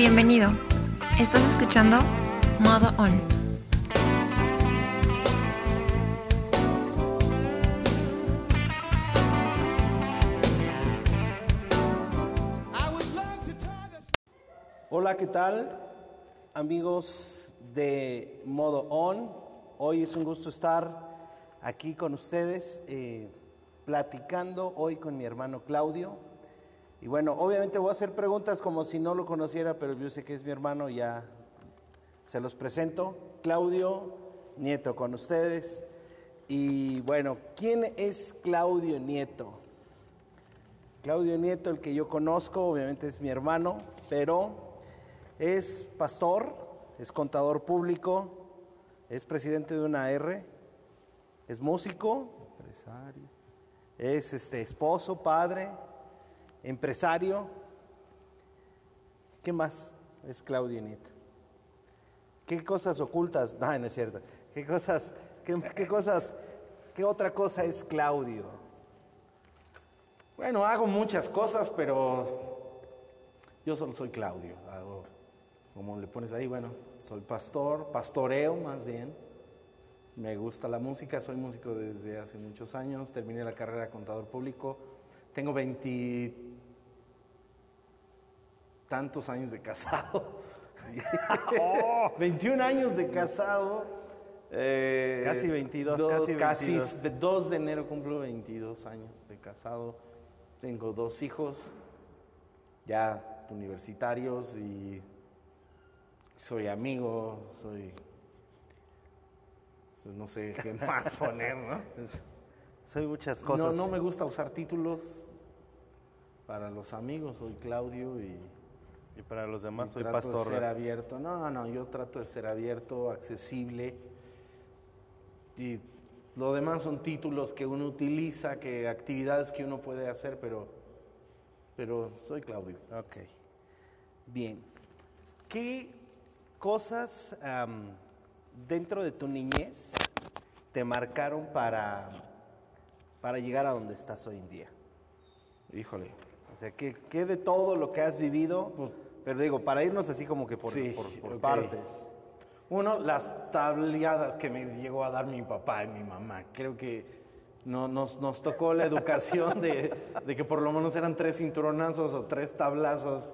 Bienvenido. Estás escuchando Modo On. Hola, ¿qué tal? Amigos de Modo On. Hoy es un gusto estar aquí con ustedes, eh, platicando hoy con mi hermano Claudio. Y bueno, obviamente voy a hacer preguntas como si no lo conociera, pero yo sé que es mi hermano, ya se los presento. Claudio Nieto con ustedes. Y bueno, ¿quién es Claudio Nieto? Claudio Nieto, el que yo conozco, obviamente es mi hermano, pero es pastor, es contador público, es presidente de una R, es músico, empresario, es este esposo, padre, empresario. ¿Qué más es Claudio Nieto? ¿Qué cosas ocultas? No, no es cierto. ¿Qué cosas, qué, qué cosas, qué otra cosa es Claudio? Bueno, hago muchas cosas, pero yo solo soy Claudio. Hago, como le pones ahí, bueno, soy pastor, pastoreo más bien. Me gusta la música, soy músico desde hace muchos años, terminé la carrera de contador público. Tengo 20 tantos años de casado. 21 años de casado. Eh, Casi 22, dos- casi 22. de 2 de enero cumplo 22 años de casado. Tengo dos hijos, ya universitarios y soy amigo, soy... Pues no sé qué más poner, ¿no? Soy muchas No, cosas. no me gusta usar títulos para los amigos, soy Claudio y... Y para los y demás soy trato de pastor. ser abierto. No, no, yo trato de ser abierto, accesible. Y lo demás son títulos que uno utiliza, que actividades que uno puede hacer, pero, pero soy Claudio. Ok. Bien. ¿Qué cosas dentro de tu niñez te marcaron para, para llegar a donde estás hoy en día? Híjole. O sea, ¿qué, qué de todo lo que has vivido? Pues- pero digo, para irnos así como que por, Sí, por- partes. Uno, las tableadas que me llegó a dar mi papá y mi mamá. Creo que no, nos, nos tocó la educación de, de que por lo menos eran tres cinturonazos o tres tablazos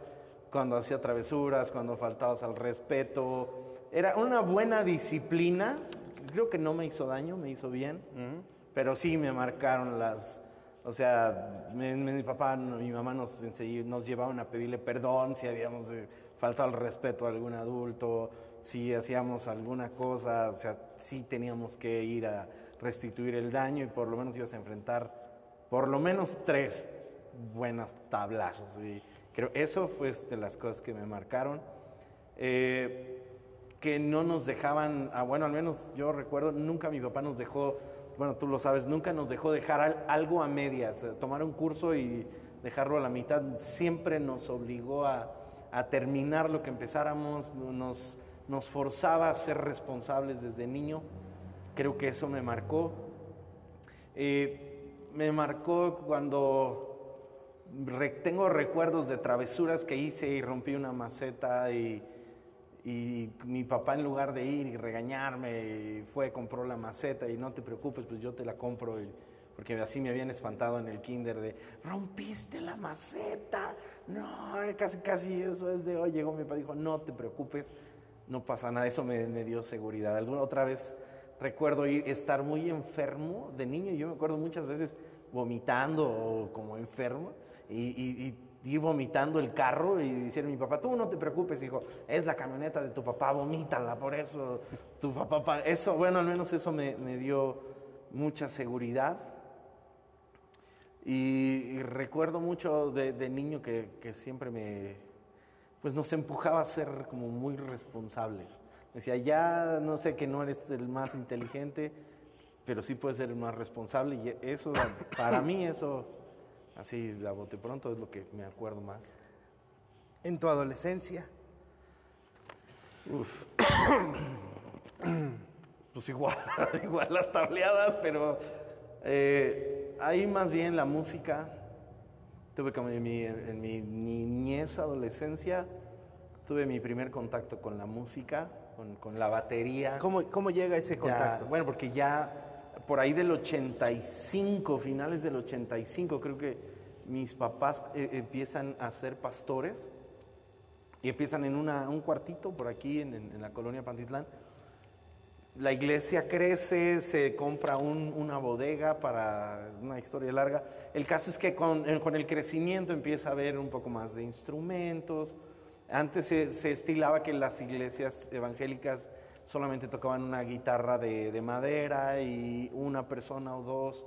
cuando hacía travesuras, cuando faltabas al respeto. Era una buena disciplina. Creo que no me hizo daño, me hizo bien. Pero sí me marcaron las... O sea, mi, mi papá mi mamá nos, nos llevaban a pedirle perdón si habíamos eh, faltado al respeto a algún adulto, si hacíamos alguna cosa, o sea, sí teníamos que ir a restituir el daño y por lo menos ibas a enfrentar por lo menos tres buenas tablazos. Y creo eso fue de las cosas que me marcaron. Eh, que no nos dejaban, ah, bueno, al menos yo recuerdo, nunca mi papá nos dejó, bueno, tú lo sabes, nunca nos dejó dejar al- algo a medias, eh, tomar un curso y dejarlo a la mitad, siempre nos obligó a, terminar lo que empezáramos, nos, forzaba a ser responsables desde niño, creo que eso me marcó. Eh, me marcó cuando tengo recuerdos de travesuras que hice y rompí una maceta y, y mi papá en lugar de ir y regañarme fue, compró la maceta y no te preocupes, pues yo te la compro. y- porque así me habían espantado en el kinder de, rompiste la maceta. No, casi, casi eso es de hoy. Llegó mi papá dijo, no te preocupes, no pasa nada. Eso me, dio seguridad. Alguna otra vez recuerdo ir, estar muy enfermo de niño. Yo me acuerdo muchas veces vomitando o como enfermo y- y ir vomitando el carro y a mi papá, tú no te preocupes, hijo, es la camioneta de tu papá, vomítala, por eso tu papá, pa- eso, bueno, al menos eso me, me dio mucha seguridad. Y, y recuerdo mucho de, de niño que, que siempre me, pues nos empujaba a ser como muy responsables. Decía, ya no sé que no eres el más inteligente, pero sí puedes ser el más responsable. Y eso, para mí, eso, así a bote pronto, es lo que me acuerdo más. En tu adolescencia, Uf. pues igual, igual las tableadas, pero eh, ahí más bien la música. Tuve como en mi, en mi niñez, adolescencia, tuve mi primer contacto con la música, con, con la batería. ¿Cómo, cómo llega ese Ya, contacto? bueno, porque ya por ahí del 85, finales del 85, creo que mis papás eh, empiezan a ser pastores y empiezan en un cuartito por aquí en, la colonia Pantitlán. La iglesia crece, se compra un- una bodega para una historia larga. El caso es que con, eh, con el crecimiento empieza a haber un poco más de instrumentos. Antes se estilaba que las iglesias evangélicas solamente tocaban una guitarra de, de madera y una persona o dos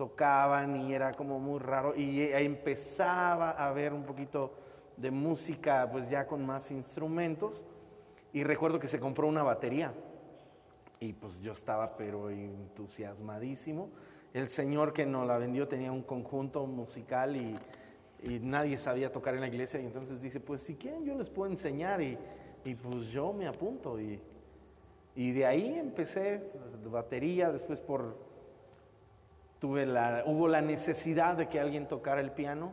tocaban y era como muy raro. Y empezaba a haber un poquito de música pues ya con más instrumentos. Y recuerdo que se compró una batería. Y pues yo estaba pero entusiasmadísimo. El señor que nos la vendió tenía un conjunto musical y, y nadie sabía tocar en la iglesia y entonces dice, pues si quieren yo les puedo enseñar y, y pues yo me apunto. Y, y de ahí empecé batería, después por tuve la, hubo la necesidad de que alguien tocara el piano.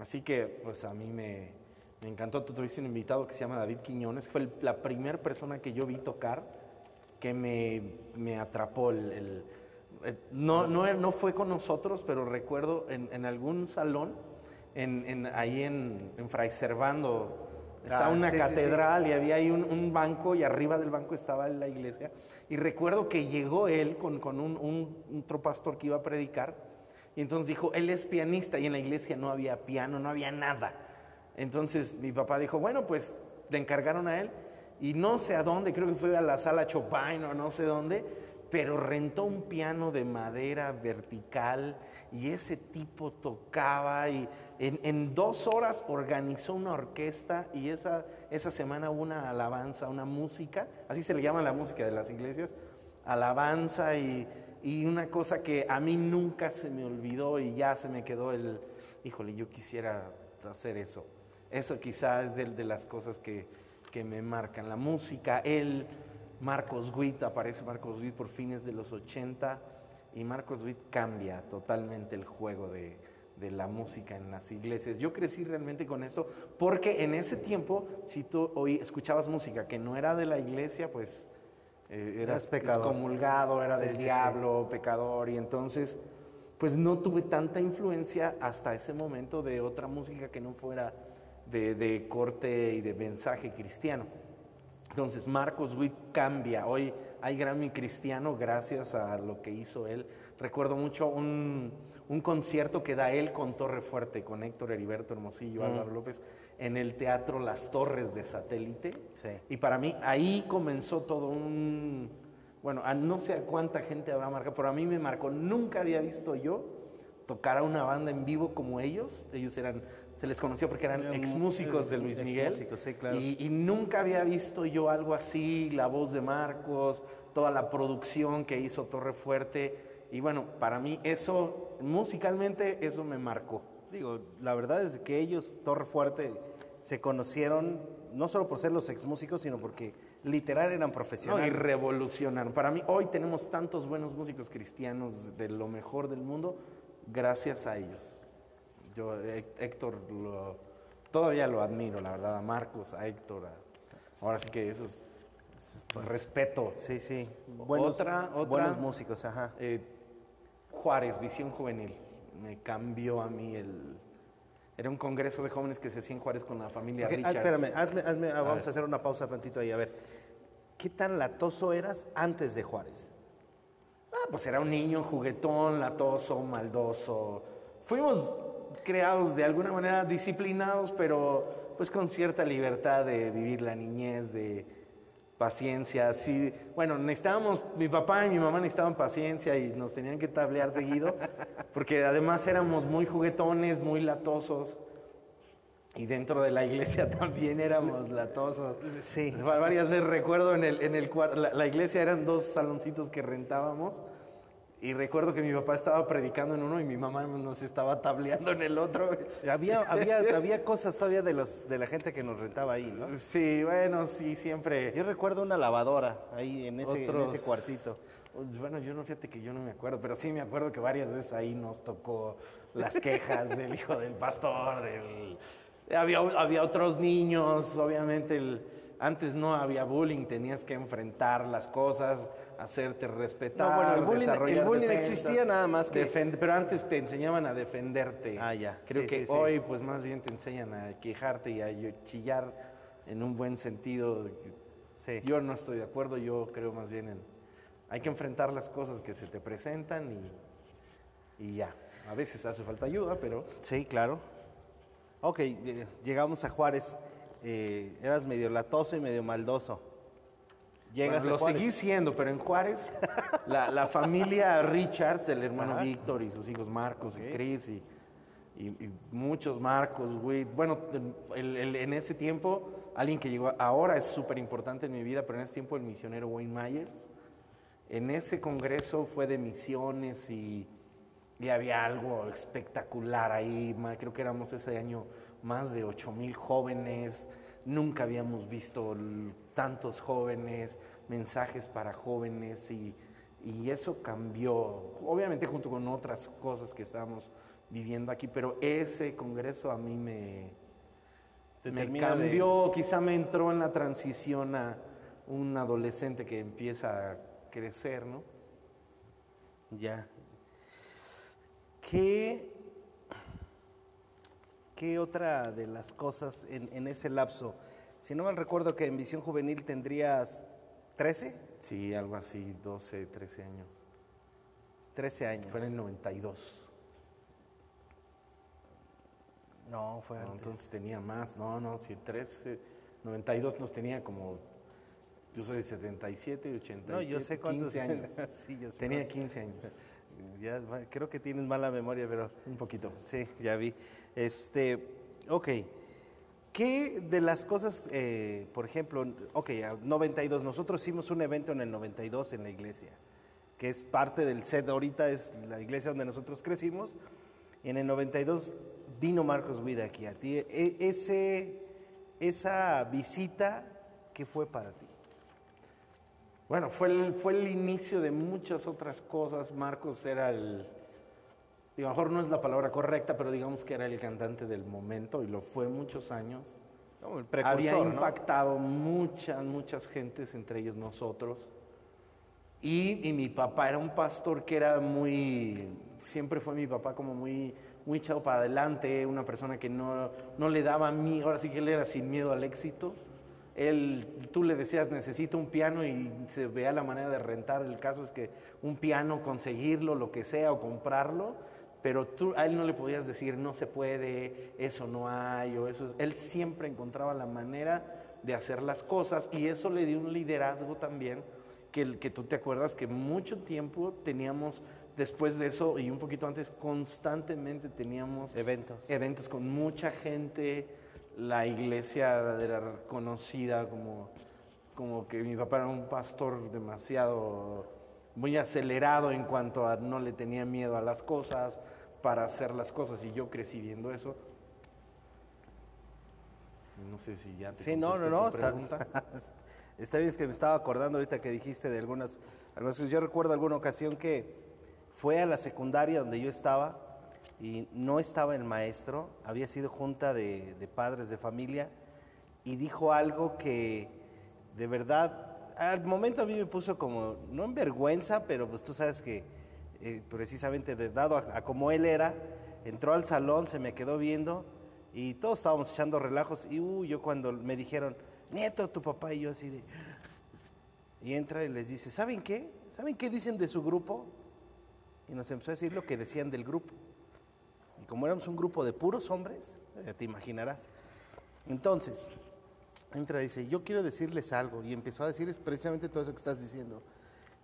Así que pues a mí me, me encantó. Tuviste un invitado que se llama David Quiñones, que fue el- la primera persona que yo vi tocar que me, me atrapó. El, el- no, no, no fue con nosotros, pero recuerdo en, en algún salón, en, en- ahí en, en Fray Servando, estaba Ah, una sí, sí, sí. catedral y había ahí un, un banco y arriba del banco estaba la iglesia. Y recuerdo que llegó él con, con un, un- otro pastor que iba a predicar y entonces dijo, él es pianista y en la iglesia no había piano, no había nada. Entonces mi papá dijo, bueno, pues le encargaron a él y no sé a dónde, creo que fue a la sala Chopin o no sé dónde, pero rentó un piano de madera vertical y ese tipo tocaba y en, dos horas organizó una orquesta y esa, esa semana una alabanza, una música, así se le llama la música de las iglesias, alabanza y, y una cosa que a mí nunca se me olvidó y ya se me quedó el, híjole, yo quisiera hacer eso. Eso quizás es de, las cosas que, que me marcan. La música, él, Marcos Witt, aparece Marcos Witt por fines de los 80 y Marcos Witt cambia totalmente el juego de, de la música en las iglesias. Yo crecí realmente con eso porque en ese tiempo, si tú oí, escuchabas música que no era de la iglesia, pues eh, eras pecador. excomulgado, era Sí, del sí, sí. diablo, pecador, y entonces pues no tuve tanta influencia hasta ese momento de otra música que no fuera de, de corte y de mensaje cristiano. Entonces Marcos Witt cambia. Hoy hay Grammy cristiano gracias a lo que hizo él. Recuerdo mucho un, un concierto que da él con Torre Fuerte, con Héctor Heriberto Hermosillo, Álvaro López, en el Teatro Las Torres de Satélite. Sí. Y para mí ahí comenzó todo un... Bueno, a no sé a cuánta gente habrá marcado, pero a mí me marcó. Nunca había visto yo tocar a una banda en vivo como ellos. Ellos eran, se les conoció porque eran ex músicos de Luis Miguel. sí, claro. Y, y nunca había visto yo algo así, la voz de Marcos, toda la producción que hizo Torre Fuerte. Y bueno, para mí eso, musicalmente, eso me marcó. Digo, la verdad es que ellos, Torre Fuerte, se conocieron no solo por ser los ex músicos, sino porque literal eran No, y profesionales. revolucionaron. Para mí, hoy tenemos tantos buenos músicos cristianos de lo mejor del mundo, gracias a ellos. Yo, Hé- Héctor, lo- todavía lo admiro, la verdad, a Marcos, a Héctor. a- ahora sí que eso es respeto. Sí, sí. Buenos, Otra- otra- buenos músicos, ajá. Eh, Juárez, Visión Juvenil, me cambió a mí el... Era un congreso de jóvenes que se hacía en Juárez con la familia Ok, ah, Richards. espérame, hazme, hazme- ah, vamos ver. a hacer una pausa tantito ahí. A ver, ¿qué tan latoso eras antes de Juárez? Ah, pues era un niño juguetón, latoso, maldoso. Fuimos creados de alguna manera disciplinados, pero pues con cierta libertad de vivir la niñez, de paciencia. Sí, bueno, necesitábamos, mi papá y mi mamá necesitaban paciencia y nos tenían que tablear seguido, porque además éramos muy juguetones, muy latosos. Y dentro de la iglesia también éramos latosos. Sí. Va- Varias veces recuerdo en el, en el la, la iglesia eran dos saloncitos que rentábamos. Y recuerdo que mi papá estaba predicando en uno y mi mamá nos estaba tableando en el otro. Había, había, había cosas todavía de, los, de la gente que nos rentaba ahí, ¿no? Sí, bueno, sí, siempre. Yo recuerdo una lavadora ahí en ese, en ese cuartito. Bueno, yo no fíjate que yo no me acuerdo, pero sí me acuerdo que varias veces ahí nos tocó las quejas del hijo del pastor, del... había, había otros niños, obviamente el- antes no había bullying, tenías que enfrentar las cosas, hacerte respetar, No, bueno, el bullying- desarrollar el bullying defensas, existía nada más que- defend- pero antes te enseñaban a defenderte. Ah, ya. Creo Sí, que sí, sí. hoy pues más bien te enseñan a quejarte y a chillar en un buen sentido. Sí. Yo no estoy de acuerdo, yo creo más bien en hay que enfrentar las cosas que se te presentan y, y ya. A veces hace falta ayuda, pero Sí, claro. Ok, eh, llegamos a Juárez. Eh, eras medio latoso y medio maldoso. Llegas Bueno, lo a Juárez. seguí siendo, pero en Juárez, la, la familia Richards, el hermano Ajá. Víctor y sus hijos Marcos Ok. y Chris y, y- y muchos Marcos, güey. Bueno, el- el- en ese tiempo, alguien que llegó ahora es súper importante en mi vida, pero en ese tiempo el misionero Wayne Myers. En ese congreso fue de misiones y, y había algo espectacular ahí. Creo que éramos ese año más de 8 mil jóvenes. Nunca habíamos visto tantos jóvenes, mensajes para jóvenes y, y eso cambió, obviamente junto con otras cosas que estábamos viviendo aquí, pero ese congreso a mí me, Te me termina de- cambió, quizá me entró en la transición a un adolescente que empieza a crecer, ¿no? Ya. ¿Qué, qué otra de las cosas en, en ese lapso? Si no mal recuerdo que en Visión Juvenil tendrías 13, Sí, algo así, 12, 13 años. 13 años. Fue en el 92. No, fue ¿no? antes. Entonces tenía más, no, no, sí, 13, 92 nos tenía como, yo soy de 77 y 87, no, yo sé cuántos 15 años. sí, yo sé Tenía cuántos. 15 años, Ya, creo que tienes mala memoria, pero un poquito. sí, ya vi. Este, ok. ¿Qué de las cosas, eh, por ejemplo, ok, a 92, nosotros hicimos un evento en el 92 en la iglesia, que es parte del set ahorita, es la iglesia donde nosotros crecimos, y en el 92 vino Marcos Vida aquí a ti. E- ese, esa visita, ¿qué fue para ti? Bueno, fue el, fue el inicio de muchas otras cosas. Marcos era el, digo, a lo mejor no es la palabra correcta, pero digamos que era el cantante del momento y lo fue muchos años. El Había impactado muchas, muchas gentes, entre ellos nosotros. Y, y mi papá era un pastor que era muy, siempre fue mi papá como muy, muy echado para adelante, una persona que no, no le daba miedo, ahora sí que él era sin miedo al éxito. Él, tú le decías, necesito un piano y se veía la manera de rentar. El caso es que un piano, conseguirlo, lo que sea, o comprarlo, pero tú a él no le podías decir, no se puede, eso no hay, o eso. Él siempre encontraba la manera de hacer las cosas y eso le dio un liderazgo también, que, que tú te acuerdas que mucho tiempo teníamos, después de eso y un poquito antes, constantemente teníamos Eventos. eventos con mucha gente, la iglesia era conocida como, como que mi papá era un pastor demasiado, muy acelerado en cuanto a no le tenía miedo a las cosas, para hacer las cosas, y yo crecí viendo eso. No sé si ya te Sí, no, no, no, está, está bien, es que me estaba acordando ahorita que dijiste de algunas, algunas cosas. Yo recuerdo alguna ocasión que fue a la secundaria donde yo estaba y no estaba el maestro, había sido junta de, padres de familia y dijo algo que de verdad, al momento a mí me puso como, no en vergüenza, pero pues tú sabes que eh, precisamente de, dado a, a como él era, entró al salón, se me quedó viendo y todos estábamos echando relajos y uh, yo cuando me dijeron, nieto, tu papá y yo así de... Y entra y les dice, ¿saben qué? ¿Saben qué dicen de su grupo? Y nos empezó a decir lo que decían del grupo. Como éramos un grupo de puros hombres, ya te imaginarás. Entonces, entra y dice, yo quiero decirles algo. Y empezó a decirles precisamente todo eso que estás diciendo.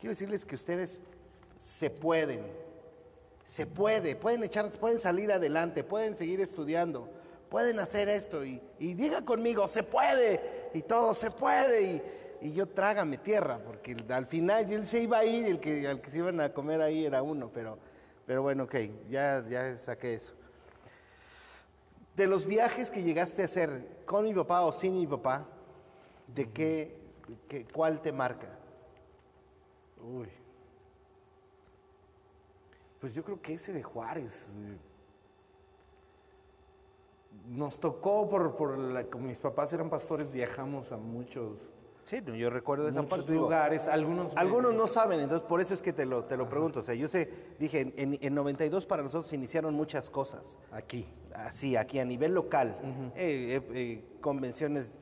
Quiero decirles que ustedes se pueden, se puede, pueden echar, pueden salir adelante, pueden seguir estudiando, pueden hacer esto. Y, diga conmigo, se puede, y todo se puede. Y, y yo trágame tierra, porque al final él se iba a ir y el que, al que se iban a comer ahí era uno, pero, pero bueno, ok, ya, ya saqué eso. De los viajes que llegaste a hacer con mi papá o sin mi papá, ¿de qué, qué- cuál te marca? Uy. Pues yo creo que ese de Juárez. eh, nos tocó, por, por la- como mis papás eran pastores, viajamos a muchos, Sí, yo recuerdo esa muchos parte. digo, lugares. Algunos, Algunos no saben, entonces por eso es que te lo, te lo pregunto. O sea, yo sé, dije, en, en, en 92 para nosotros se iniciaron muchas cosas. Aquí. Así, aquí a nivel local. Eh, eh, eh, convenciones.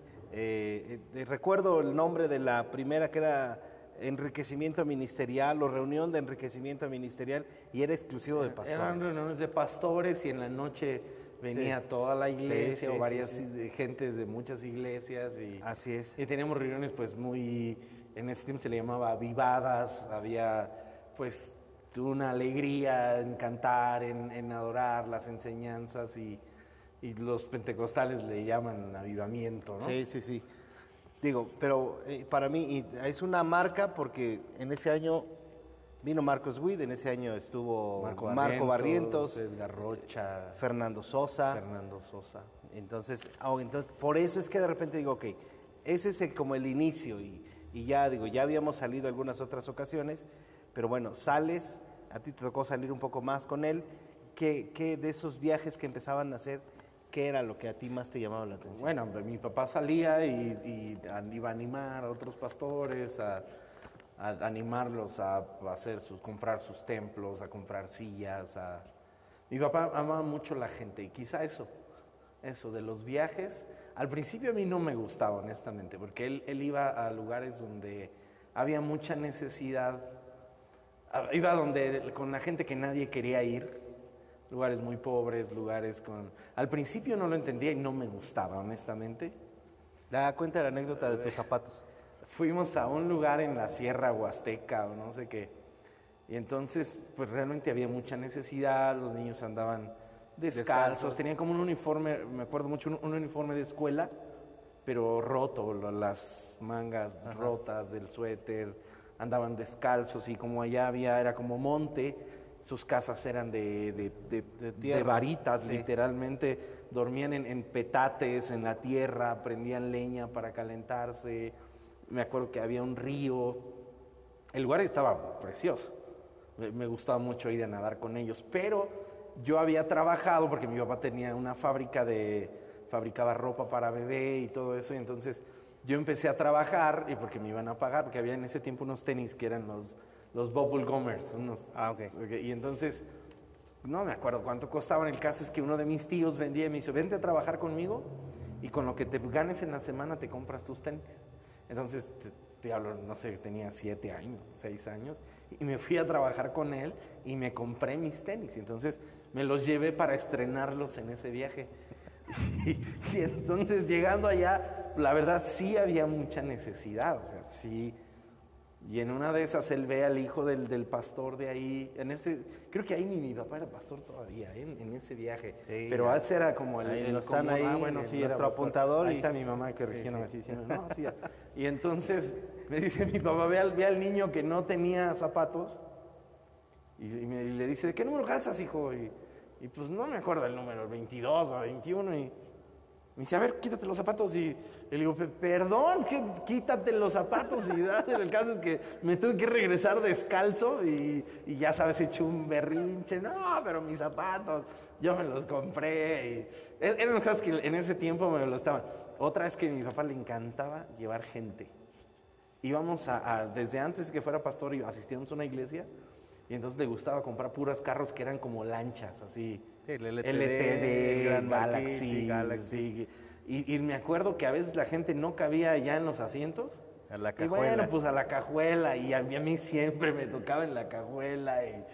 recuerdo el nombre de la primera que era enriquecimiento ministerial o reunión de enriquecimiento ministerial y era exclusivo de pastores. Eran reuniones de pastores y en la noche venía toda la iglesia sí, o varias gentes de muchas iglesias y, Así es. y teníamos reuniones pues muy, en ese tiempo se le llamaba avivadas, había pues una alegría en cantar, en, en adorar las enseñanzas y, y los pentecostales le llaman avivamiento, ¿no? Sí, sí, sí. Digo, pero eh, para mí y es una marca porque en ese año vino Marcos Witt, en ese año estuvo Marco, Barrientos, Edgar Rocha, Fernando Sosa. Fernando Sosa. Entonces, ah, entonces, por eso es que de repente digo, ok, ese es el- como el inicio y, y ya digo, ya habíamos salido algunas otras ocasiones, pero bueno, sales, a ti te tocó salir un poco más con él, ¿qué, qué de esos viajes que empezaban a hacer, qué era lo que a ti más te llamaba la atención? Bueno, mi papá salía y, y iba a animar a otros pastores, a, a animarlos a, hacer sus, comprar sus templos, a comprar sillas. A... Mi papá amaba mucho la gente y quizá eso, eso de los viajes. Al principio a mí no me gustaba, honestamente, porque él, él iba a lugares donde había mucha necesidad. Iba donde con la gente que nadie quería ir, lugares muy pobres, lugares con... Al principio no lo entendía y no me gustaba, honestamente. Da cuenta la anécdota de tus zapatos. Fuimos a un lugar en la Sierra Huasteca o no sé qué. Y entonces, pues realmente había mucha necesidad, los niños andaban descalzos, Descalzos. tenían como un uniforme, me acuerdo mucho, un, un uniforme de escuela, pero roto, las mangas rotas del suéter, andaban descalzos y como allá había, era como monte, sus casas eran de, de, de- varitas, Sí. literalmente, dormían en, en petates, en la tierra, prendían leña para calentarse, me acuerdo que había un río, el lugar estaba precioso. Me, gustaba mucho ir a nadar con ellos, pero yo había trabajado porque mi papá tenía una fábrica de fabricaba ropa para bebé y todo eso, y entonces yo empecé a trabajar y porque me iban a pagar, porque había en ese tiempo unos tenis que eran los los bubble gummers, unos Ah, ok. ok, y entonces no me acuerdo cuánto costaban. El caso es que uno de mis tíos vendía y me dijo, vente a trabajar conmigo y con lo que te ganes en la semana te compras tus tenis. Entonces, te, hablo, no sé, tenía siete años, seis años, y me fui a trabajar con él y me compré mis tenis. Entonces, me los llevé para estrenarlos en ese viaje. Y, y entonces, llegando allá, la verdad sí había mucha necesidad, o sea, sí. Y en una de esas él ve al hijo del, del pastor de ahí, en ese, creo que ahí ni mi papá era pastor todavía, ¿eh? en, en ese viaje. Sí, Pero ese era como el, Ahí el están ahí, ah, bueno, sí, nuestro apuntador Ahí y- está mi mamá corrigiéndome sí. así diciendo, no, sí. ya". Y entonces me dice mi papá, ve al, ve al niño que no tenía zapatos y, y me- y le dice, ¿de qué número calzas, hijo? Y, y pues no me acuerdo el número, el 22 o 21 y... Me dice, a ver, quítate los zapatos. Y le digo, "Pe- perdón, que- quítate los zapatos. Y el caso es que me tuve que regresar descalzo y, ya sabes, he hecho un berrinche. No, pero mis zapatos, yo me los compré. E- eran cosas que en ese tiempo me lo estaban. Otra es que a mi papá le encantaba llevar gente. Íbamos desde antes que fuera pastor, asistíamos a una iglesia. Y entonces le gustaba comprar puros carros que eran como lanchas, así. Sí, el LTD, LTD, Grand Marquis, Galaxy, sí, Galaxy. Y, y me acuerdo que a veces la gente no cabía ya en los asientos. A la Y cajuela. bueno, pues a la cajuela. Y a mí, a mí siempre me tocaba en la cajuela. Y,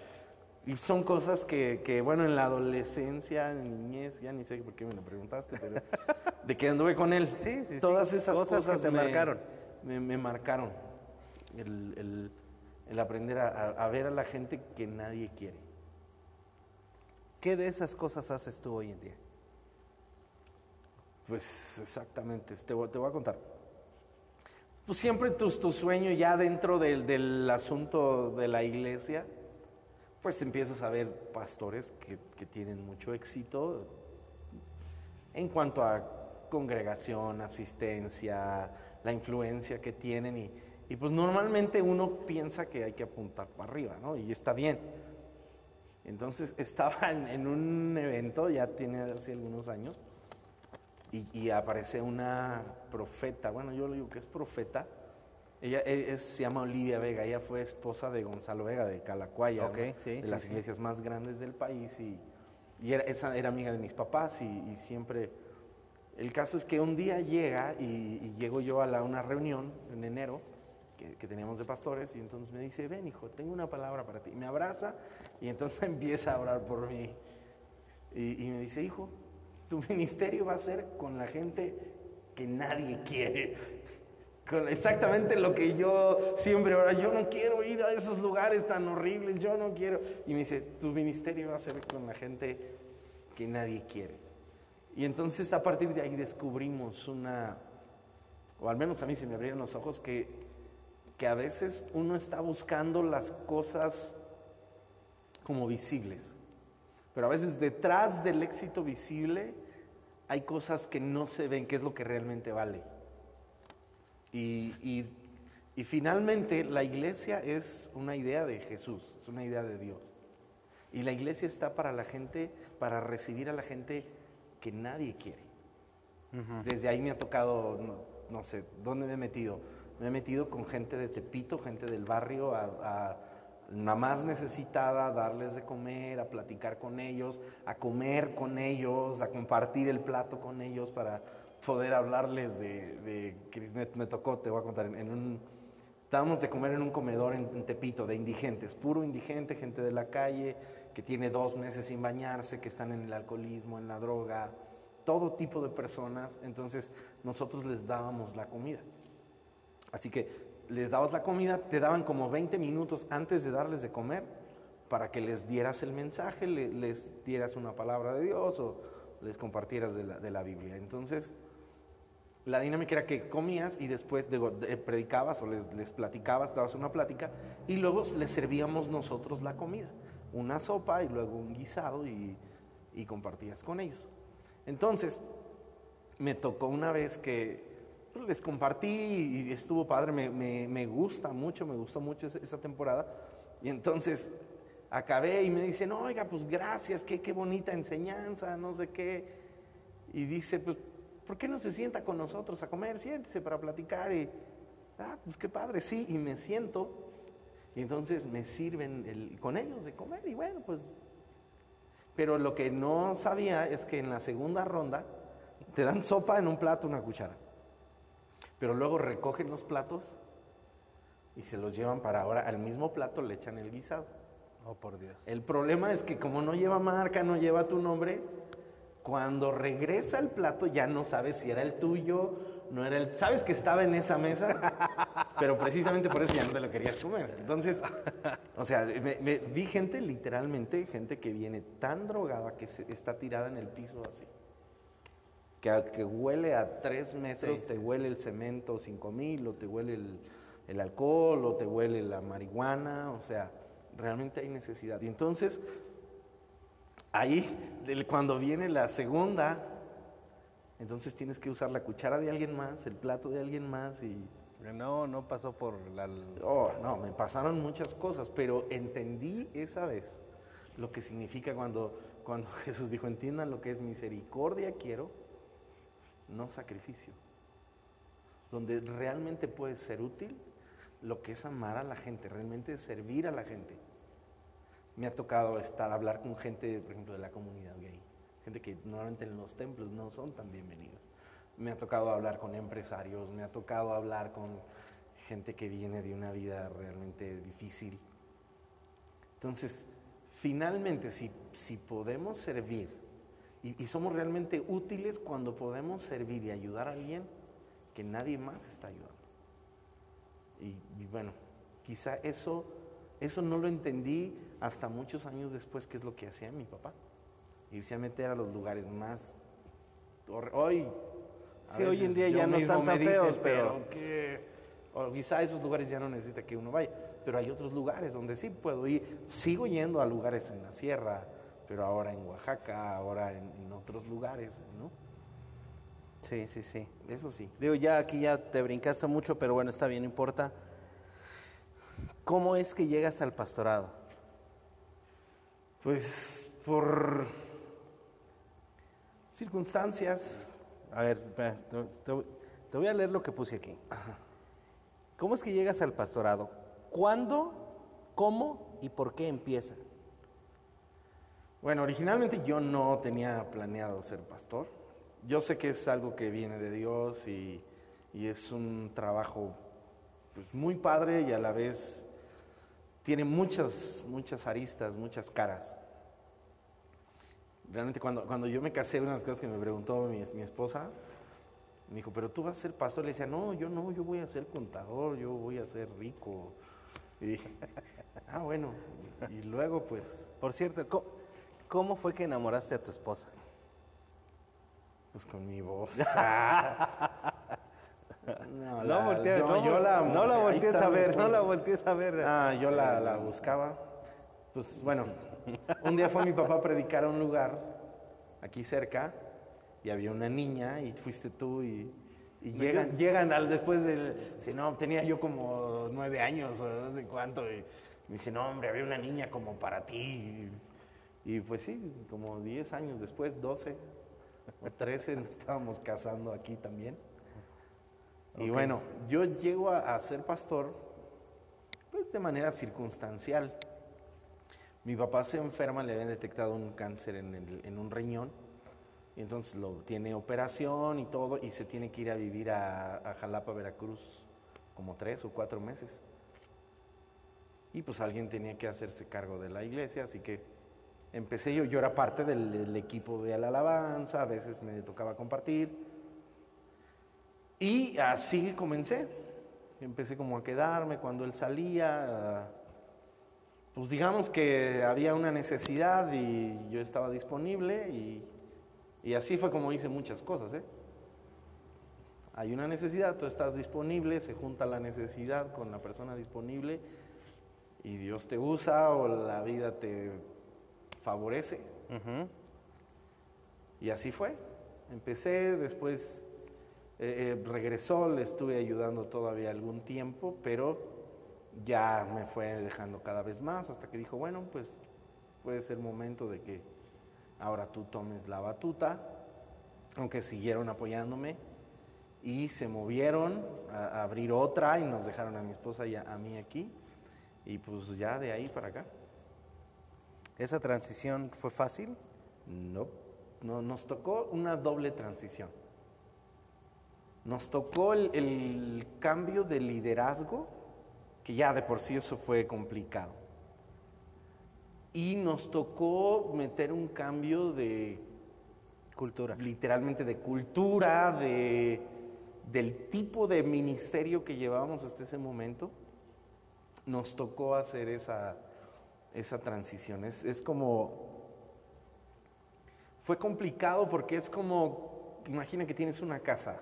y son cosas que, que, bueno, en la adolescencia, en niñez, ya ni sé por qué me lo preguntaste, pero de que anduve con él. Sí, sí, sí. Todas esas Cosas cosas, que te me- marcaron. Me, me marcaron. El, el- el aprender a, a- a ver a la gente que nadie quiere. ¿Qué de esas cosas haces tú hoy en día? Pues exactamente, te voy, a contar. Pues siempre tu, tu sueño ya dentro del, del asunto de la iglesia, pues empiezas a ver pastores que, que tienen mucho éxito en cuanto a congregación, asistencia, la influencia que tienen y, y pues normalmente uno piensa que hay que apuntar para arriba, ¿no? Y está bien. Entonces estaba en, en un evento, ya tiene hace algunos años, y, y aparece una profeta, bueno, yo le digo que es profeta, ella e- es- se llama Olivia Vega, ella fue esposa de Gonzalo Vega de Calacuaya, Ok, una sí, de sí, las sí. iglesias más grandes del país y, y era, esa era amiga de mis papás y, y siempre... El caso es que un día llega y, y llego yo a la- una reunión en enero que, que teníamos de pastores y entonces me dice, ven hijo, tengo una palabra para ti. Me abraza y entonces empieza a orar por mí y, y me dice, hijo, tu ministerio va a ser con la gente que nadie quiere. Con exactamente lo que yo siempre ahora, yo no quiero ir a esos lugares tan horribles, yo no quiero. Y me dice, tu ministerio va a ser con la gente que nadie quiere. Y entonces a partir de ahí descubrimos una, o al menos a mí se me abrieron los ojos, que, que a veces uno está buscando las cosas como visibles. Pero a veces detrás del éxito visible hay cosas que no se ven, que es lo que realmente vale. Y, y- y finalmente la iglesia es una idea de Jesús, es una idea de Dios. Y la iglesia está para la gente, para recibir a la gente que nadie quiere. Desde ahí me ha tocado, no, no sé, ¿dónde me he metido? Me he metido con gente de Tepito, gente del barrio, a, la más necesitada, a darles de comer, a platicar con ellos, a comer con ellos, a compartir el plato con ellos para poder hablarles de... de me, tocó, te voy a contar, en, un... Estábamos de comer en un comedor en Tepito de indigentes, puro indigente, gente de la calle que tiene dos meses sin bañarse, que están en el alcoholismo, en la droga, todo tipo de personas. Entonces nosotros les dábamos la comida. Así que les dabas la comida, te daban como 20 minutos antes de darles de comer para que les dieras el mensaje, le- les dieras una palabra de Dios o les compartieras de la, Biblia. Entonces, la dinámica era que comías y después predicabas o les, platicabas, dabas una plática y luego les servíamos nosotros la comida. Una sopa y luego un guisado y, compartías con ellos. Entonces, me tocó una vez que les compartí y estuvo padre, me, me- me gusta mucho, me gustó mucho esa, temporada. Y entonces acabé y me dicen, oiga, pues gracias, qué, qué bonita enseñanza, no sé qué. Y dice, pues, ¿por qué no se sienta con nosotros a comer? Siéntese para platicar. Y, ah, pues qué padre, sí, y me siento. Y entonces me sirven con ellos de comer y bueno, pues... Pero lo que no sabía es que en la segunda ronda te dan sopa en un plato, una cuchara. Pero luego recogen los platos y se los llevan para ahora. Al mismo plato le echan el guisado. Oh, por Dios. El problema es que como no lleva marca, no lleva tu nombre, cuando regresa el plato ya no sabes si era el tuyo, no era el... Sabes que estaba en esa mesa, pero precisamente por eso ya no te lo querías comer. Entonces, o sea, me- me- vi gente literalmente, gente que viene tan drogada que se- está tirada en el piso así. Que, que huele a tres metros, Sí, te sí, huele el cemento cinco mil, o te huele el, el alcohol, o te huele la marihuana, o sea, realmente hay necesidad. Y entonces, ahí, cuando viene la segunda, entonces tienes que usar la cuchara de alguien más, el plato de alguien más y... No, no pasó por la... Oh, no, me pasaron muchas cosas, pero entendí esa vez lo que significa cuando, cuando Jesús dijo, entiendan lo que es misericordia quiero, no sacrificio. Donde realmente puedes ser útil, lo que es amar a la gente, realmente servir a la gente. Me ha tocado estar, hablar con gente, por ejemplo, de la comunidad gay, gente que normalmente en los templos no son tan bienvenidos. Me ha tocado hablar con empresarios, me ha tocado hablar con gente que viene de una vida realmente difícil. Entonces, finalmente, si, si podemos servir y, y somos realmente útiles cuando podemos servir y ayudar a alguien que nadie más está ayudando. Y, y bueno, quizá eso, eso no lo entendí hasta muchos años después, que es lo que hacía mi papá. Irse a meter a los lugares más... Hoy, Sí, hoy en día ya no están tan feos, pero- pero que... O quizá esos lugares ya no necesita que uno vaya, pero hay otros lugares donde sí puedo ir. Sigo yendo a lugares en la sierra, pero ahora en Oaxaca, ahora en, en otros lugares, ¿no? Sí, sí, sí. Eso sí. Digo, ya aquí ya te brincaste mucho, pero bueno, está bien, no importa. ¿Cómo es que llegas al pastorado? Pues por circunstancias, A ver, te voy a leer lo que puse aquí. ¿Cómo es que llegas al pastorado? ¿Cuándo, cómo y por qué empieza? Bueno, originalmente yo no tenía planeado ser pastor. Yo sé que es algo que viene de Dios y, y es un trabajo pues, muy padre y a la vez tiene muchas, muchas aristas, muchas caras. Realmente cuando, cuando yo me casé, una de las cosas que me preguntó mi, mi esposa, me dijo, pero tú vas a ser pastor. Le decía, no, yo no, yo voy a ser contador, yo voy a ser rico. Y dije, ah, bueno. Y luego pues Por cierto, ¿cómo, cómo fue que enamoraste a tu esposa? Pues con mi voz. no, No, voltees, yo- no, yo la, no la está a ver, no la voltees a ver. Ah, yo la, la buscaba. Pues bueno, un día fue mi papá a predicar a un lugar aquí cerca y había una niña y fuiste tú y, y llegan, llegan al, después del... Si no, tenía yo como nueve años o no sé cuánto y me dice, no hombre, había una niña como para ti. Y, pues sí, como diez años después, doce o trece, nos estábamos casando aquí también. Y bueno, yo llego a, a ser pastor pues de manera circunstancial. Mi papá se enferma, le habían detectado un cáncer en, el- en un riñón, y entonces lo tiene operación y todo, y se tiene que ir a vivir a, a Jalapa, Veracruz, como tres o cuatro meses. Y pues alguien tenía que hacerse cargo de la iglesia, así que empecé yo, yo era parte del, equipo de la alabanza, a veces me tocaba compartir. Y así comencé. Empecé como a quedarme cuando él salía. Pues digamos que había una necesidad y yo estaba disponible y, y así fue como hice muchas cosas. ¿eh? Hay una necesidad, tú estás disponible, se junta la necesidad con la persona disponible y Dios te usa o la vida te favorece. Y así fue. Empecé, después eh, eh, regresó, le estuve ayudando todavía algún tiempo, pero ya me fue dejando cada vez más hasta que dijo, bueno, pues puede ser momento de que ahora tú tomes la batuta, aunque siguieron apoyándome y se movieron a, a abrir otra y nos dejaron a mi esposa y a, a mí aquí y pues ya de ahí para acá. ¿Esa transición fue fácil? No, no, nos tocó una doble transición. Nos tocó el, el cambio de liderazgo, que ya de por sí eso fue complicado. Y nos tocó meter un cambio de, Cultura. literalmente de cultura, de, del tipo de ministerio que llevábamos hasta ese momento. Nos tocó hacer esa, esa transición. Es, es como, fue complicado porque es como, imagina que tienes una casa,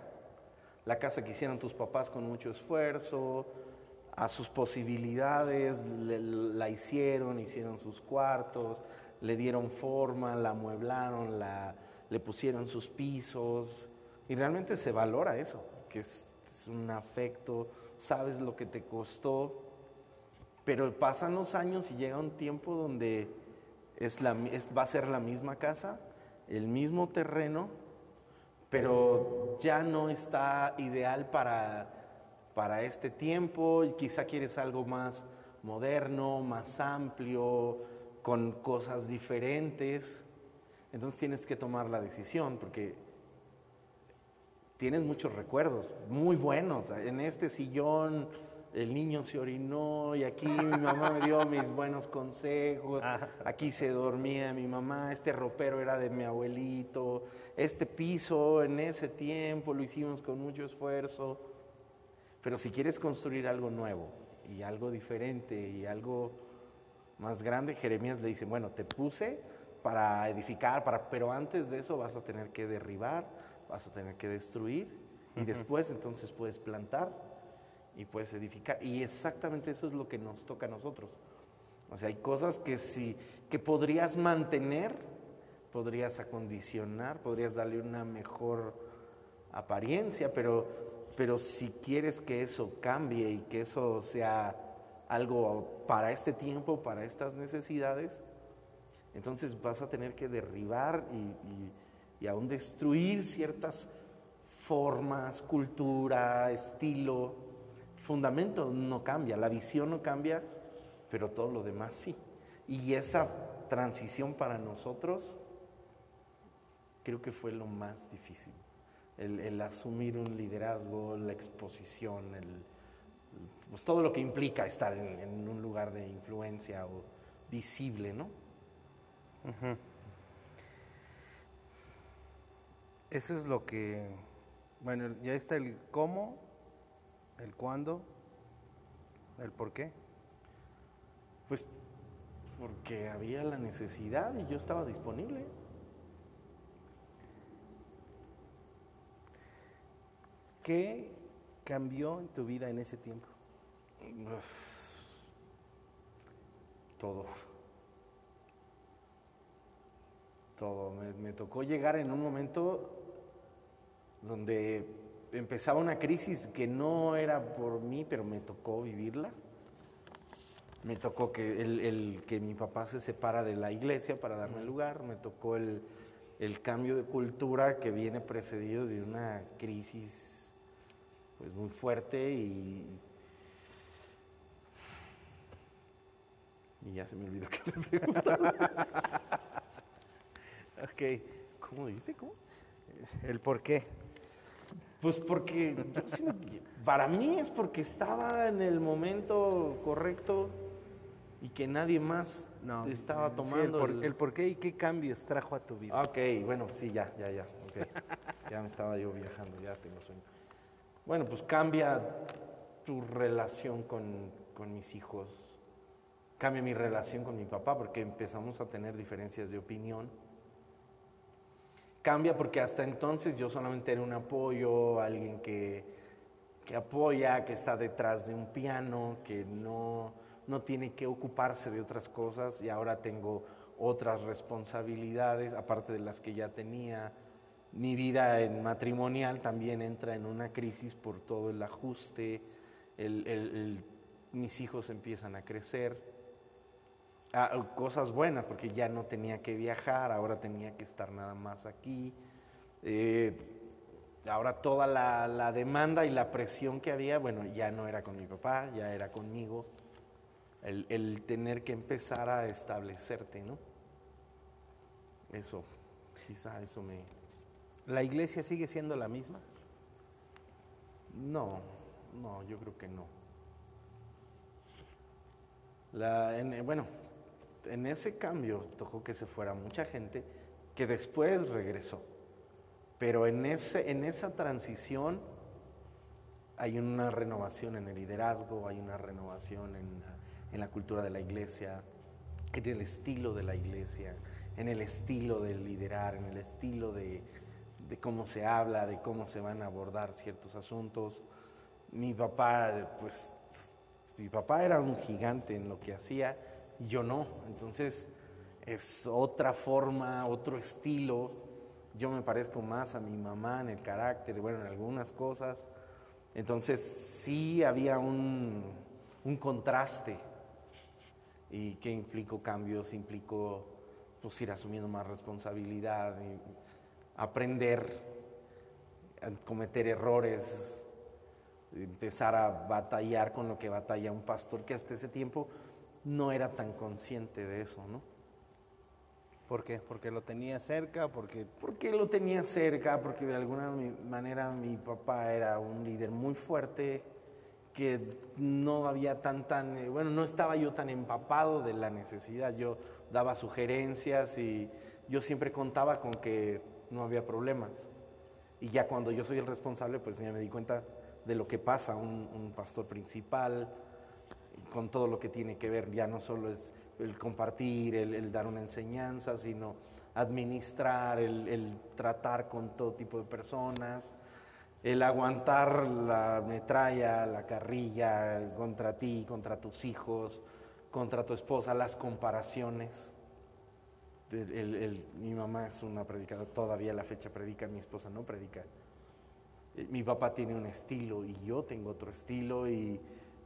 la casa que hicieron tus papás con mucho esfuerzo, a sus posibilidades, la hicieron, hicieron sus cuartos, le dieron forma, la amueblaron, la, le pusieron sus pisos, y realmente se valora eso, que es un afecto, sabes lo que te costó, pero pasan los años y llega un tiempo donde es la, va a ser la misma casa, el mismo terreno, pero ya no está ideal para, para este tiempo y quizá quieres algo más moderno, más amplio, con cosas diferentes. Entonces tienes que tomar la decisión porque tienes muchos recuerdos muy buenos. En este sillón el niño se orinó y aquí mi mamá me dio mis buenos consejos. Aquí se dormía mi mamá, este ropero era de mi abuelito. Este piso en ese tiempo lo hicimos con mucho esfuerzo. Pero si quieres construir algo nuevo y algo diferente y algo más grande, Jeremías le dice, bueno, te puse para edificar, para, pero antes de eso vas a tener que derribar, vas a tener que destruir y después entonces puedes plantar y puedes edificar. Y exactamente eso es lo que nos toca a nosotros. O sea, hay cosas que si que podrías mantener, podrías acondicionar, podrías darle una mejor apariencia, pero, pero si quieres que eso cambie y que eso sea algo para este tiempo, para estas necesidades, entonces vas a tener que derribar y, y- y aún destruir ciertas formas, cultura, estilo. Fundamento no cambia, la visión no cambia, pero todo lo demás sí. Y esa transición para nosotros creo que fue lo más difícil. El, asumir un liderazgo, la exposición, pues todo lo que implica estar en, un lugar de influencia o visible, ¿no? Eso es lo que, bueno, ya está el cómo, el cuándo, el por qué. Pues porque había la necesidad y yo estaba disponible. ¿Qué cambió en tu vida en ese tiempo? Todo. Todo. Me, tocó llegar en un momento donde empezaba una crisis que no era por mí, pero me tocó vivirla. Me tocó que, el, que mi papá se separa de la iglesia para darme lugar, me tocó el, el cambio de cultura que viene precedido de una crisis pues, muy fuerte y Y ya se me olvidó que me preguntaste. ok. ¿Cómo dice? ¿Cómo? ¿El por qué? Pues porque para mí es porque estaba en el momento correcto y que nadie más no, estaba tomando. el, por, qué y qué cambios trajo a tu vida. Ok, bueno, sí, ya, ya, ya. Okay. ya me estaba yo viajando, ya tengo sueño. Bueno, pues cambia tu relación con, con mis hijos, cambia mi relación con mi papá porque empezamos a tener diferencias de opinión. Cambia porque hasta entonces yo solamente era un apoyo, alguien que, que apoya, que está detrás de un piano, que no, no tiene que ocuparse de otras cosas y ahora tengo otras responsabilidades, aparte de las que ya tenía. Mi vida en matrimonial también entra en una crisis por todo el ajuste, mis hijos empiezan a crecer Ah, cosas buenas, porque ya no tenía que viajar, ahora tenía que estar nada más aquí. Eh, ahora toda la, demanda y la presión que había, bueno, ya no era con mi papá, ya era conmigo. El, el tener que empezar a establecerte, ¿no? Eso, quizá eso me... ¿La iglesia sigue siendo la misma? No, no, yo creo que no. La, en, bueno, en ese cambio tocó que se fuera mucha gente que después regresó. Pero en, ese, en esa transición hay una renovación en el liderazgo, hay una renovación en, la cultura de la iglesia, en el estilo de la iglesia, en el estilo de liderar, en el estilo de, de cómo se habla, de cómo se van a abordar ciertos asuntos. Mi papá, pues, mi papá era un gigante en lo que hacía, yo no. Entonces es otra forma, otro estilo. Yo me parezco más a mi mamá en el carácter, bueno, en algunas cosas. Entonces sí había un, contraste y que implicó cambios, implicó pues, ir asumiendo más responsabilidad, y aprender a cometer errores, empezar a batallar con lo que batalla un pastor que hasta ese tiempo no era tan consciente de eso, ¿no? ¿Por qué? ¿Porque lo tenía cerca? Porque... porque lo tenía cerca, porque de alguna manera mi papá era un líder muy fuerte, que no había tan, tan, eh, bueno, no estaba yo tan empapado de la necesidad, yo daba sugerencias y yo siempre contaba con que no había problemas. Y ya cuando yo soy el responsable, pues ya me di cuenta de lo que pasa, un, un pastor principal, con todo lo que tiene que ver, ya no solo es el compartir, el, dar una enseñanza, sino administrar, el, tratar con todo tipo de personas, el aguantar la metralla, la carrilla contra ti, contra tus hijos, contra tu esposa, las comparaciones. mi mamá es una predicadora, todavía la fecha predica, mi esposa no predica. Eh, mi papá tiene un estilo y yo tengo otro estilo y,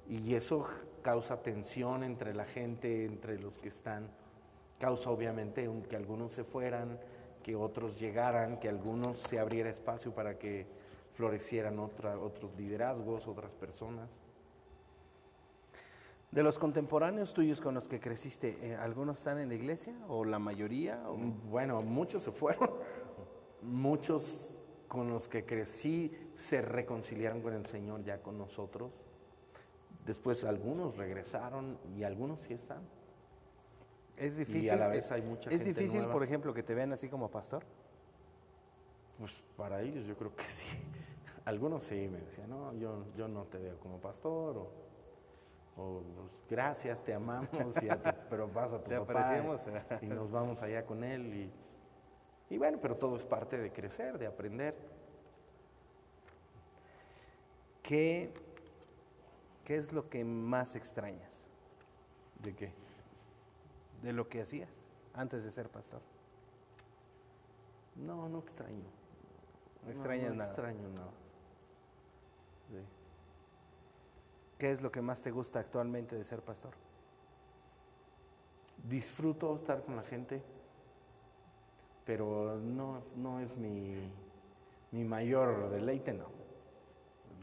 y eso causa tensión entre la gente, entre los que están, causa obviamente que algunos se fueran, que otros llegaran, que algunos se abriera espacio para que florecieran otra, otros liderazgos, otras personas. De los contemporáneos tuyos con los que creciste, eh, ¿algunos están en la iglesia o la mayoría? o- Mm, Bueno, muchos se fueron, muchos con los que crecí se reconciliaron con el Señor ya con nosotros. Después algunos regresaron y algunos sí están. Es difícil. a la vez hay mucha es gente difícil, nueva. por ejemplo, que te vean así como pastor. Pues para ellos yo creo que sí. Algunos sí me decían, no, yo, yo no te veo como pastor, o, o, pues, gracias, te amamos, y a tu- pero vas a tu Te papá y, y nos vamos allá con él. Y, y bueno, pero todo es parte de crecer, de aprender. ¿Qué, ¿Qué es lo que más extrañas ¿De qué? de lo que hacías antes de ser pastor? No, no extraño. No extrañas no nada. extraño nada. Sí. ¿Qué es lo que más te gusta actualmente de ser pastor? Disfruto estar con la gente, pero no, no es mi, mi mayor deleite, no.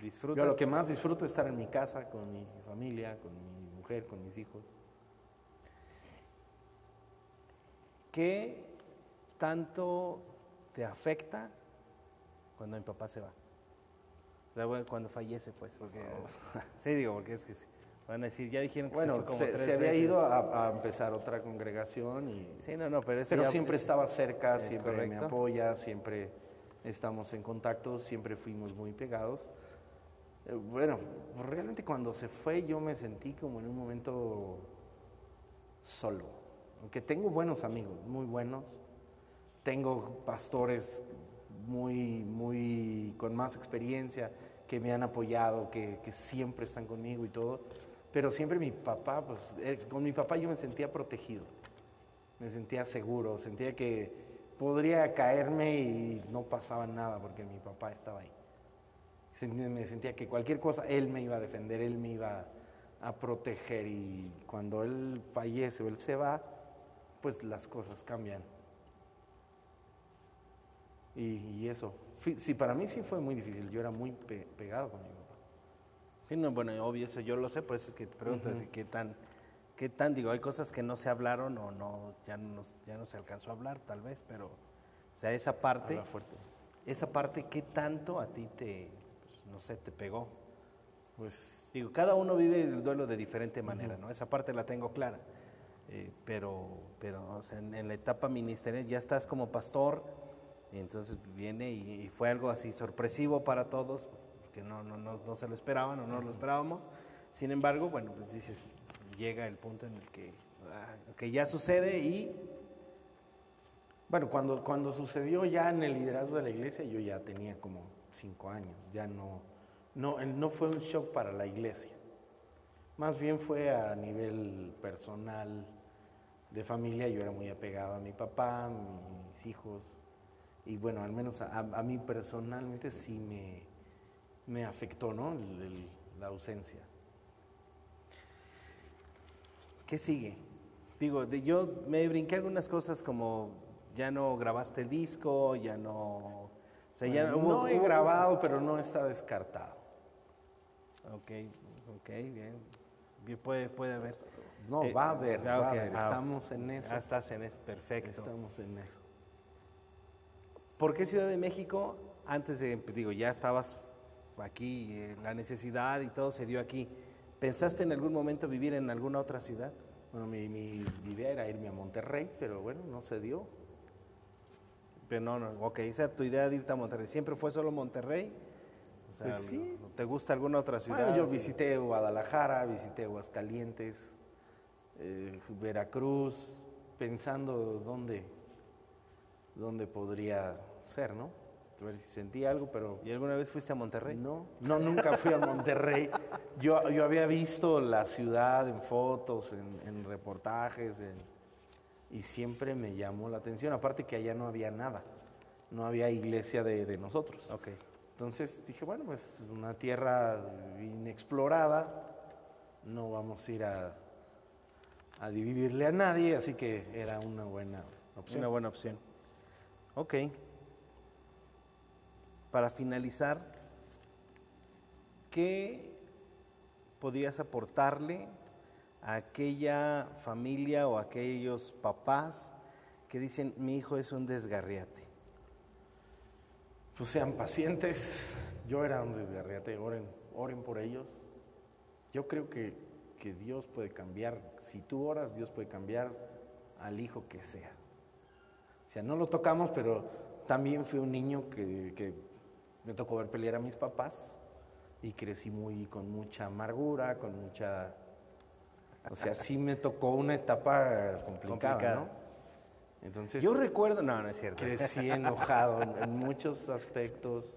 ¿Disfrutas? Yo lo que más disfruto es estar en mi casa, con mi familia, con mi mujer, con mis hijos. ¿Qué tanto te afecta cuando mi papá se va? Cuando fallece, pues, porque... Sí, digo, porque es que se- van a decir, ya dijeron que se Bueno, fue como se, tres se había veces. ido a, a empezar otra congregación, y, Sí, no, no, pero pero ya- siempre es- estaba cerca, es siempre me correcto. apoya, siempre estamos en contacto, siempre fuimos muy pegados. Eh, Bueno, pues realmente cuando se fue yo me sentí como en un momento solo. Aunque tengo buenos amigos, muy buenos. Tengo pastores muy, muy con más experiencia que me han apoyado, que, siempre están conmigo y todo. Pero siempre mi papá, pues eh, con mi papá yo me sentía protegido. Me sentía seguro, sentía que podría caerme y no pasaba nada porque mi papá estaba ahí. Me sentía que cualquier cosa él me iba a defender, él me iba a proteger y cuando él fallece o él se va, pues las cosas cambian. Y, y eso, sí, para mí sí fue muy difícil, yo era muy pe- pegado con mi papá. Sí, no, bueno, obvio, eso yo lo sé, por eso es que te pregunto, qué tan, qué tan, digo, hay cosas que no se hablaron o no, ya no, ya no se alcanzó a hablar, tal vez, pero, o sea, esa parte, Habla fuerte. esa parte, ¿qué tanto a ti te, no sé, te pegó? Pues Digo, cada uno vive el duelo de diferente manera, ¿no? Esa parte la tengo clara. Eh, pero, pero o sea, en, en la etapa ministerial ya estás como pastor, y entonces viene y, y fue algo así sorpresivo para todos, porque no, no, no, no se lo esperaban o no lo esperábamos. Sin embargo, bueno, pues dices, llega el punto en el que, ah, que ya sucede y Bueno, cuando, cuando sucedió ya en el liderazgo de la iglesia, yo ya tenía como cinco años, ya no, no, no fue un shock para la iglesia, más bien fue a nivel personal, de familia, yo era muy apegado a mi papá, mis hijos, y bueno, al menos a, a mí personalmente sí me, me afectó, ¿no? El- el- la ausencia. ¿Qué sigue? Digo, de- yo me brinqué algunas cosas como ya no grabaste el disco, ya no... Sea, ya no hubo- he grabado, pero no está descartado. Ok, ok, bien. Bien, puede, puede haber. No, Eh, va a haber, va a haber, ah, estamos en eso. Ah, estás en eso, perfecto. Estamos en eso. ¿Por qué Ciudad de México? Antes de, digo, ya estabas aquí, eh, la necesidad y todo se dio aquí. ¿Pensaste en algún momento vivir en alguna otra ciudad? Bueno, mi, mi idea era irme a Monterrey, pero bueno, no se dio. Pero no, no, ok, esa es tu idea de irte a Monterrey. ¿Siempre fue solo Monterrey? O sea, Pues sí. ¿no- ¿Te gusta alguna otra ciudad? Bueno, yo visité Guadalajara, visité Aguascalientes, eh, Veracruz, pensando dónde, dónde podría ser, ¿no? A ver si sentí algo, pero ¿Y alguna vez fuiste a Monterrey? no, no, nunca fui a Monterrey. Yo, yo había visto la ciudad en fotos, en, en reportajes, en- y siempre me llamó la atención. Aparte que allá no había nada, no había iglesia de, de nosotros. Ok. Entonces dije, bueno, pues es una tierra inexplorada, no vamos a ir a, a dividirle a nadie, así que era una buena opción. Una buena opción. Ok. Para finalizar, ¿qué podrías aportarle aquella familia o aquellos papás que dicen, mi hijo es un desgarriate? Pues sean pacientes. Yo era un desgarriate, oren, oren por ellos. Yo creo que, que Dios puede cambiar. Si tú oras, Dios puede cambiar al hijo que sea. O sea, no lo tocamos, pero también fui un niño que, que me tocó ver pelear a mis papás y crecí muy con mucha amargura, con mucha... O sea, sí me tocó una etapa complicada, Complicada. ¿no? Entonces, Yo recuerdo, no, no es cierto. crecí enojado en, en muchos aspectos,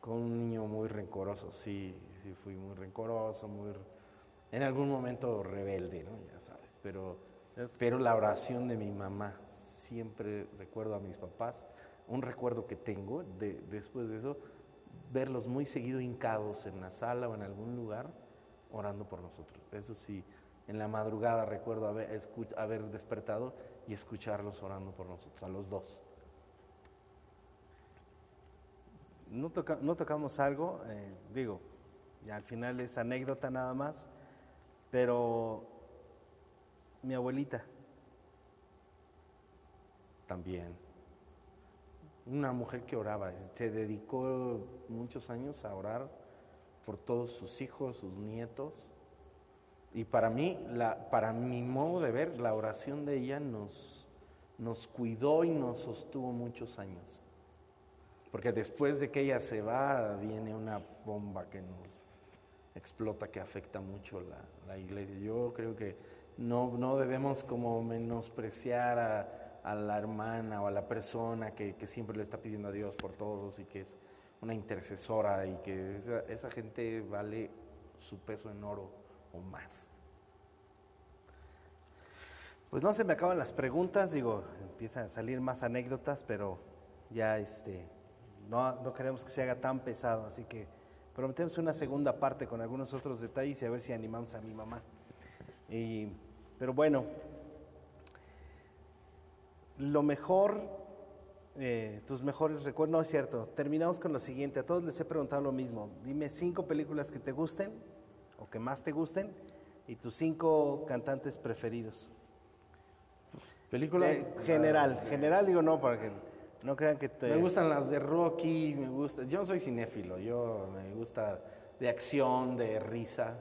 con un niño muy rencoroso, sí, sí fui muy rencoroso, muy... En algún momento rebelde, ¿no? Ya sabes, pero, pero la oración de mi mamá, siempre recuerdo a mis papás, un recuerdo que tengo de, después de eso, verlos muy seguido hincados en la sala o en algún lugar orando por nosotros. Eso sí, en la madrugada recuerdo haber, haber despertado y escucharlos orando por nosotros, a los dos. No tocamos algo, eh, digo, ya al final es anécdota nada más, pero mi abuelita, También. Una mujer que oraba, se dedicó muchos años a orar por todos sus hijos, sus nietos. Y para mí, la, para mi modo de ver, la oración de ella nos, nos cuidó y nos sostuvo muchos años. Porque después de que ella se va, viene una bomba que nos explota, que afecta mucho la, la iglesia. Yo creo que no, no debemos como menospreciar a, a la hermana o a la persona que, que siempre le está pidiendo a Dios por todos y que es una intercesora y que esa, esa gente vale su peso en oro o más. pues no se me acaban las preguntas, digo, empiezan a salir más anécdotas, pero ya este, no, no queremos que se haga tan pesado, así que prometemos una segunda parte con algunos otros detalles y a ver si animamos a mi mamá. Y, pero bueno, lo mejor, eh, tus mejores recuerdos, no es cierto, terminamos con lo siguiente, a todos les he preguntado lo mismo, dime cinco películas que te gusten o que más te gusten y tus cinco cantantes preferidos. Películas. Eh, general, general digo no, para que no crean que te... Me gustan las de Rocky, me gusta. Yo no soy cinéfilo, yo me gusta de acción, de risa.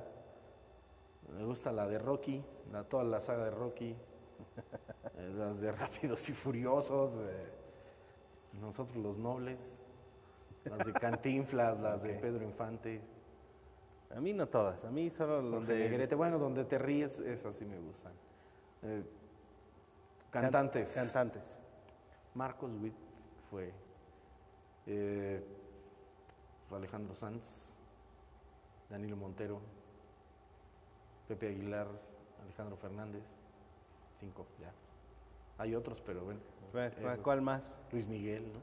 Me gusta la de Rocky, la, toda la saga de Rocky, eh, las de Rápidos y Furiosos, eh, nosotros los nobles, las de Cantinflas, las de. Pedro Infante, A mí no todas, a mí solo donde. Negrete, bueno, donde te ríes, esas sí me gustan. Eh, can- cantantes. Cantantes. Marcos Witt fue eh, Alejandro Sanz, Danilo Montero, Pepe Aguilar, Alejandro Fernández, cinco ya. Hay otros, pero bueno. ¿Cuál- cuál- esos. ¿Cuál más? Luis Miguel, ¿no?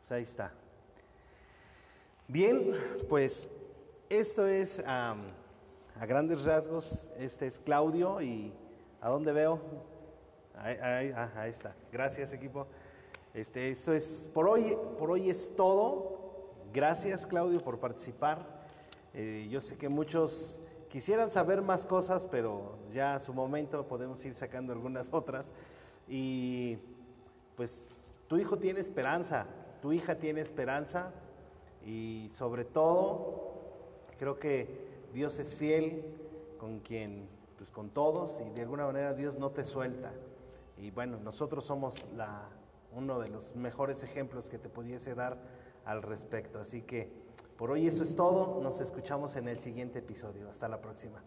Pues ahí está. Bien, pues esto es am, a grandes rasgos, este es Claudio y ¿a dónde veo? Ahí, ahí- ah, ahí está. Gracias equipo. Este, esto es por hoy, por hoy es todo. Gracias Claudio por participar. Eh, yo sé que muchos quisieran saber más cosas, pero ya a su momento podemos ir sacando algunas otras. Y pues tu hijo tiene esperanza, tu hija tiene esperanza y sobre todo creo que Dios es fiel con quien, pues con todos y de alguna manera Dios no te suelta. Y bueno, nosotros somos la, uno de los mejores ejemplos que te pudiese dar al respecto. Así que por hoy eso es todo, nos escuchamos en el siguiente episodio. Hasta la próxima.